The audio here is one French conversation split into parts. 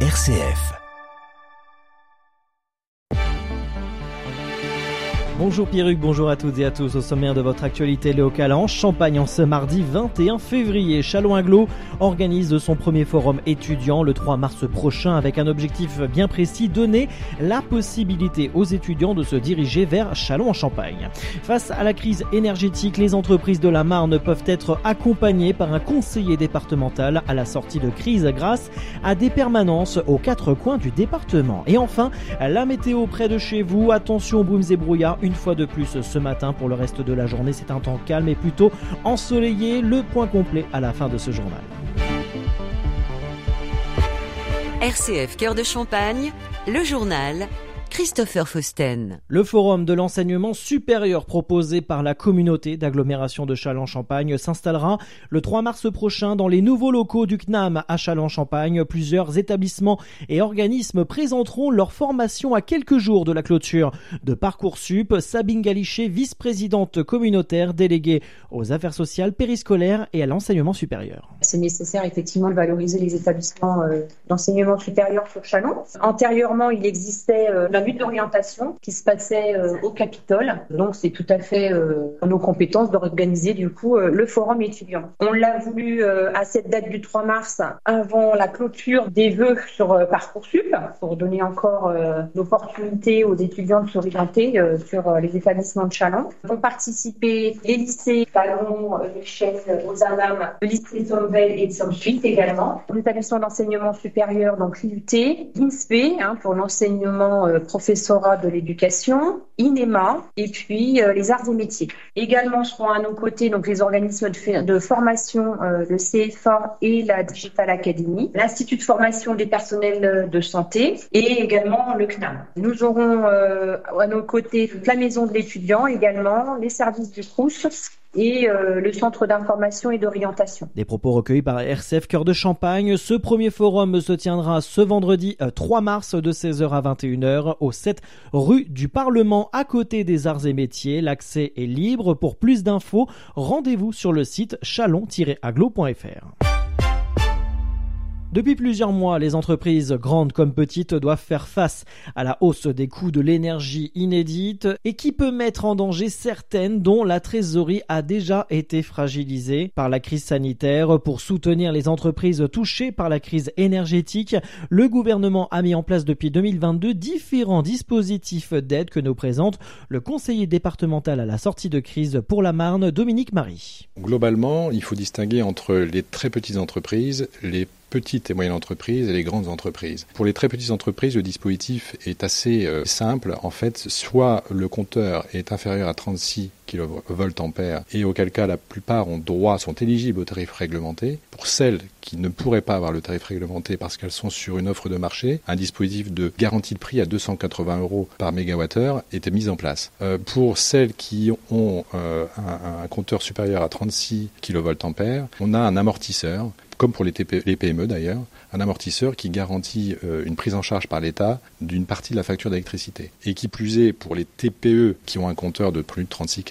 RCF. Bonjour Pierruc, bonjour à toutes et à tous. Au sommaire de votre actualité locale en Champagne en ce mardi 21 février, Chalon-Aglo organise son premier forum étudiant le 3 mars prochain avec un objectif bien précis, donner la possibilité aux étudiants de se diriger vers Chalon en Champagne. Face à la crise énergétique, les entreprises de la Marne peuvent être accompagnées par un conseiller départemental à la sortie de crise grâce à des permanences aux quatre coins du département. Et enfin, la météo près de chez vous, attention brumes et brouillards une fois de plus ce matin. Pour le reste de la journée, c'est un temps calme et plutôt ensoleillé. Le point complet à la fin de ce journal. RCF Cœur de Champagne, le journal Christopher Fausten. Le forum de l'enseignement supérieur proposé par la communauté d'agglomération de Châlons-Champagne s'installera le 3 mars prochain dans les nouveaux locaux du CNAM à Châlons-Champagne. Plusieurs établissements et organismes présenteront leur formation à quelques jours de la clôture de Parcoursup. Sabine Galichet, vice-présidente communautaire déléguée aux affaires sociales, périscolaires et à l'enseignement supérieur. C'est nécessaire effectivement de valoriser les établissements euh, d'enseignement supérieur sur Chalon. Antérieurement, il existait euh, d'orientation qui se passait euh, au Capitole. Donc c'est tout à fait euh, nos compétences d'organiser du coup euh, le forum étudiant. On l'a voulu à cette date du 3 mars avant la clôture des vœux sur Parcoursup pour donner encore l'opportunité aux étudiants de s'orienter sur les établissements de Chalon. Vont participer les lycées Chênes, aux ANAM, le lycée Somvel et de Suite également. L'établissement d'enseignement supérieur, donc l'IUT, INSPE hein, pour l'enseignement professorat de l'éducation, INEMA et puis euh, les arts et métiers. Également seront à nos côtés donc les organismes de, formation, euh, le CFA et la Digital Academy, l'Institut de formation des personnels de santé et également le CNAM. Nous aurons euh, à nos côtés la maison de l'étudiant également, les services du CRUS et euh, le centre d'information et d'orientation. Des propos recueillis par RCF Cœur de Champagne. Ce premier forum se tiendra ce vendredi 3 euh, mars de 16h à 21h au 7 rue du Parlement à côté des arts et métiers. L'accès est libre. Pour plus d'infos, rendez-vous sur le site chalon-aglo.fr. Depuis plusieurs mois, les entreprises grandes comme petites doivent faire face à la hausse des coûts de l'énergie inédite et qui peut mettre en danger certaines dont la trésorerie a déjà été fragilisée par la crise sanitaire. Pour soutenir les entreprises touchées par la crise énergétique, le gouvernement a mis en place depuis 2022 différents dispositifs d'aide que nous présente le conseiller départemental à la sortie de crise pour la Marne, Dominique Marie. Globalement, il faut distinguer entre les très petites entreprises, les petites et moyennes entreprises et les grandes entreprises. Pour les très petites entreprises, le dispositif est assez euh, simple. En fait, soit le compteur est inférieur à 36 kVA et auquel cas la plupart ont droit, sont éligibles au tarif réglementé. Pour celles qui ne pourraient pas avoir le tarif réglementé parce qu'elles sont sur une offre de marché, un dispositif de garantie de prix à 280 euros par mégawattheure était mis en place. Euh, pour celles qui ont euh, un, compteur supérieur à 36 kVA, on a un amortisseur comme pour les, les PME d'ailleurs, un amortisseur qui garantit euh, une prise en charge par l'État d'une partie de la facture d'électricité. Et qui plus est, pour les TPE qui ont un compteur de plus de 36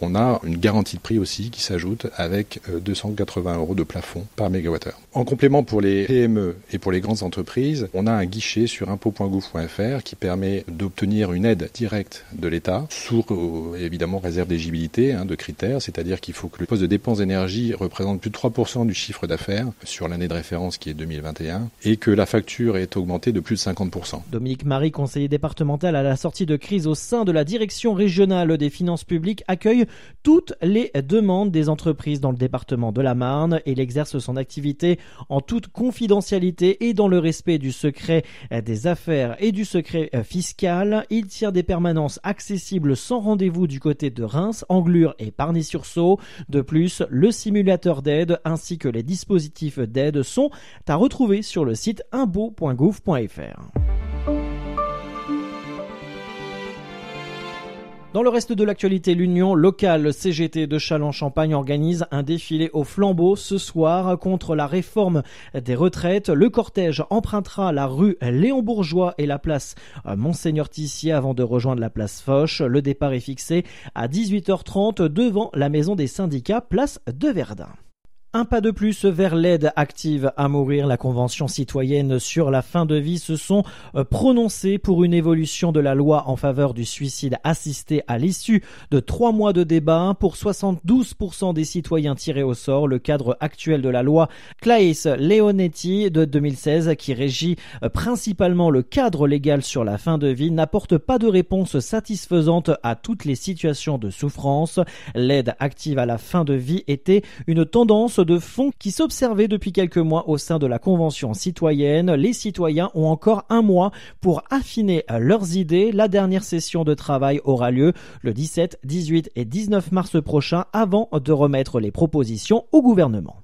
on a une garantie de prix aussi qui s'ajoute avec 280 euh, euros de plafond par mégawattheure. En complément, pour les PME et pour les grandes entreprises, on a un guichet sur impôt.gouv.fr qui permet d'obtenir une aide directe de l'État, sous euh, évidemment réserve d'éligibilité hein, de critères, c'est-à-dire qu'il faut que le poste de dépense d'énergie représente plus de 3% du chiffre d'affaires sur l'année de référence qui est 2021 et que la facture est augmentée de plus de 50%. Dominique Marie, conseiller départemental à la sortie de crise au sein de la direction régionale des finances publiques, accueille toutes les demandes des entreprises dans le département de la Marne il exerce son activité en toute confidentialité et dans le respect du secret des affaires et du secret fiscal. Il tient des permanences accessibles sans rendez-vous du côté de Reims, Anglure et Parny-sur-Sault. De plus, le simulateur d'aide ainsi que les dispositifs d'aide sont à retrouver sur le site imbo.gouv.fr. Dans le reste de l'actualité, l'Union locale CGT de Châlons-Champagne organise un défilé au flambeau ce soir contre la réforme des retraites. Le cortège empruntera la rue Léon Bourgeois et la place Monseigneur Tissier avant de rejoindre la place Foch. Le départ est fixé à 18h30 devant la maison des syndicats, place de Verdun. Un pas de plus vers l'aide active à mourir. La Convention citoyenne sur la fin de vie se sont euh, prononcés pour une évolution de la loi en faveur du suicide assisté à l'issue de trois mois de débat. Pour 72% des citoyens tirés au sort, le cadre actuel de la loi Claes Leonetti de 2016, qui régit euh, principalement le cadre légal sur la fin de vie, n'apporte pas de réponse satisfaisante à toutes les situations de souffrance. L'aide active à la fin de vie était une tendance de fond qui s'observait depuis quelques mois au sein de la Convention citoyenne. Les citoyens ont encore un mois pour affiner leurs idées. La dernière session de travail aura lieu le 17, 18 et 19 mars prochain avant de remettre les propositions au gouvernement.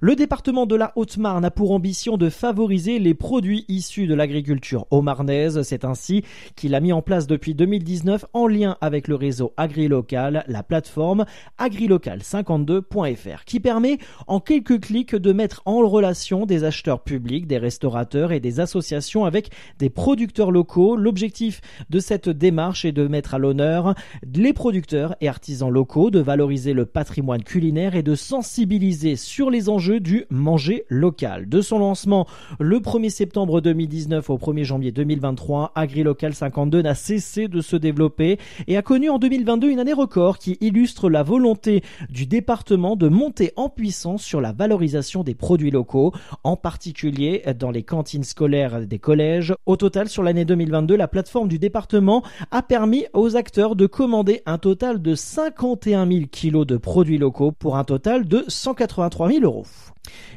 Le département de la Haute-Marne a pour ambition de favoriser les produits issus de l'agriculture haut-marnaise. C'est ainsi qu'il a mis en place depuis 2019, en lien avec le réseau AgriLocal, la plateforme agrilocal52.fr, qui permet en quelques clics de mettre en relation des acheteurs publics, des restaurateurs et des associations avec des producteurs locaux. L'objectif de cette démarche est de mettre à l'honneur les producteurs et artisans locaux, de valoriser le patrimoine culinaire et de sensibiliser sur les enjeux du manger local. De son lancement le 1er septembre 2019 au 1er janvier 2023, AgriLocal 52 n'a cessé de se développer et a connu en 2022 une année record qui illustre la volonté du département de monter en puissance sur la valorisation des produits locaux, en particulier dans les cantines scolaires des collèges. Au total, sur l'année 2022, la plateforme du département a permis aux acteurs de commander un total de 51 000 kilos de produits locaux pour un total de 183 000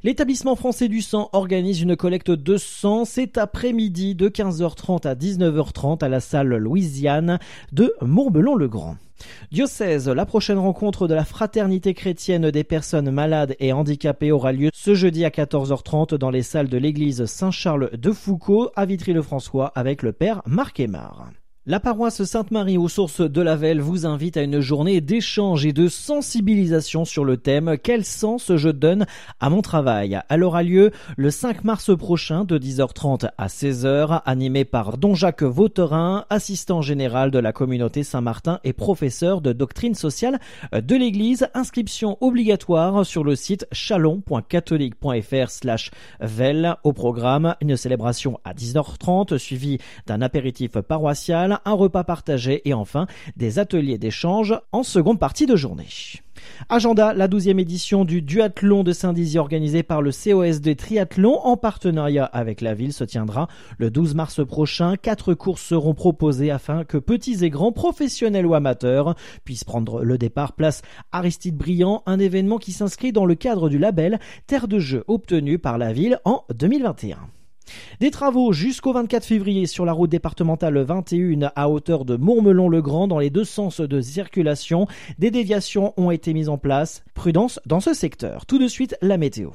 L'établissement français du sang organise une collecte de sang cet après-midi de 15h30 à 19h30 à la salle Louisiane de Mourbelon-le-Grand. Diocèse, la prochaine rencontre de la fraternité chrétienne des personnes malades et handicapées aura lieu ce jeudi à 14h30 dans les salles de l'église Saint-Charles de Foucault à Vitry-le-François avec le père Marc Aymar. La paroisse Sainte-Marie aux sources de la Velle vous invite à une journée d'échange et de sensibilisation sur le thème Quel sens je donne à mon travail? Elle aura lieu le 5 mars prochain de 10h30 à 16h, animé par Don Jacques Vauterin, assistant général de la communauté Saint-Martin et professeur de doctrine sociale de l'Église. Inscription obligatoire sur le site chalon.catholique.fr slash Velle. Au programme, une célébration à 10h30 suivie d'un apéritif paroissial un repas partagé et enfin des ateliers d'échange en seconde partie de journée. Agenda, la douzième édition du duathlon de Saint-Dizier organisé par le COSD Triathlon en partenariat avec la ville se tiendra le 12 mars prochain. Quatre courses seront proposées afin que petits et grands professionnels ou amateurs puissent prendre le départ place Aristide Briand, un événement qui s'inscrit dans le cadre du label Terre de jeu obtenu par la ville en 2021. Des travaux jusqu'au 24 février sur la route départementale 21 à hauteur de Mourmelon-le-Grand dans les deux sens de circulation. Des déviations ont été mises en place. Prudence dans ce secteur. Tout de suite, la météo.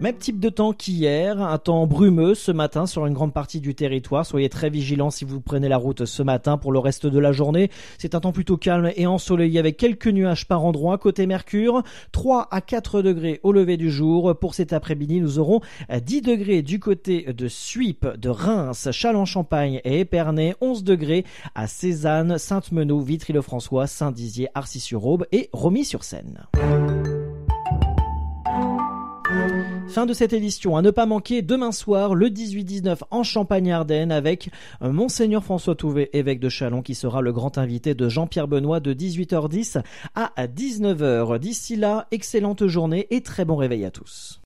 Même type de temps qu'hier, un temps brumeux ce matin sur une grande partie du territoire. Soyez très vigilants si vous prenez la route ce matin pour le reste de la journée. C'est un temps plutôt calme et ensoleillé avec quelques nuages par endroits. Côté Mercure, 3 à 4 degrés au lever du jour. Pour cet après-midi, nous aurons 10 degrés du côté de Suippes, de Reims, Châlons-Champagne et Épernay, 11 degrés à Cézanne, Sainte-Meneau, Vitry-le-François, Saint-Dizier, Arcis-sur-Aube et Romilly-sur-Seine. Fin de cette édition, à ne pas manquer demain soir, le 18-19 en Champagne-Ardenne avec euh, Monseigneur François Touvet, évêque de Chalon, qui sera le grand invité de Jean-Pierre Benoît de 18h10 à 19h. D'ici là, excellente journée et très bon réveil à tous.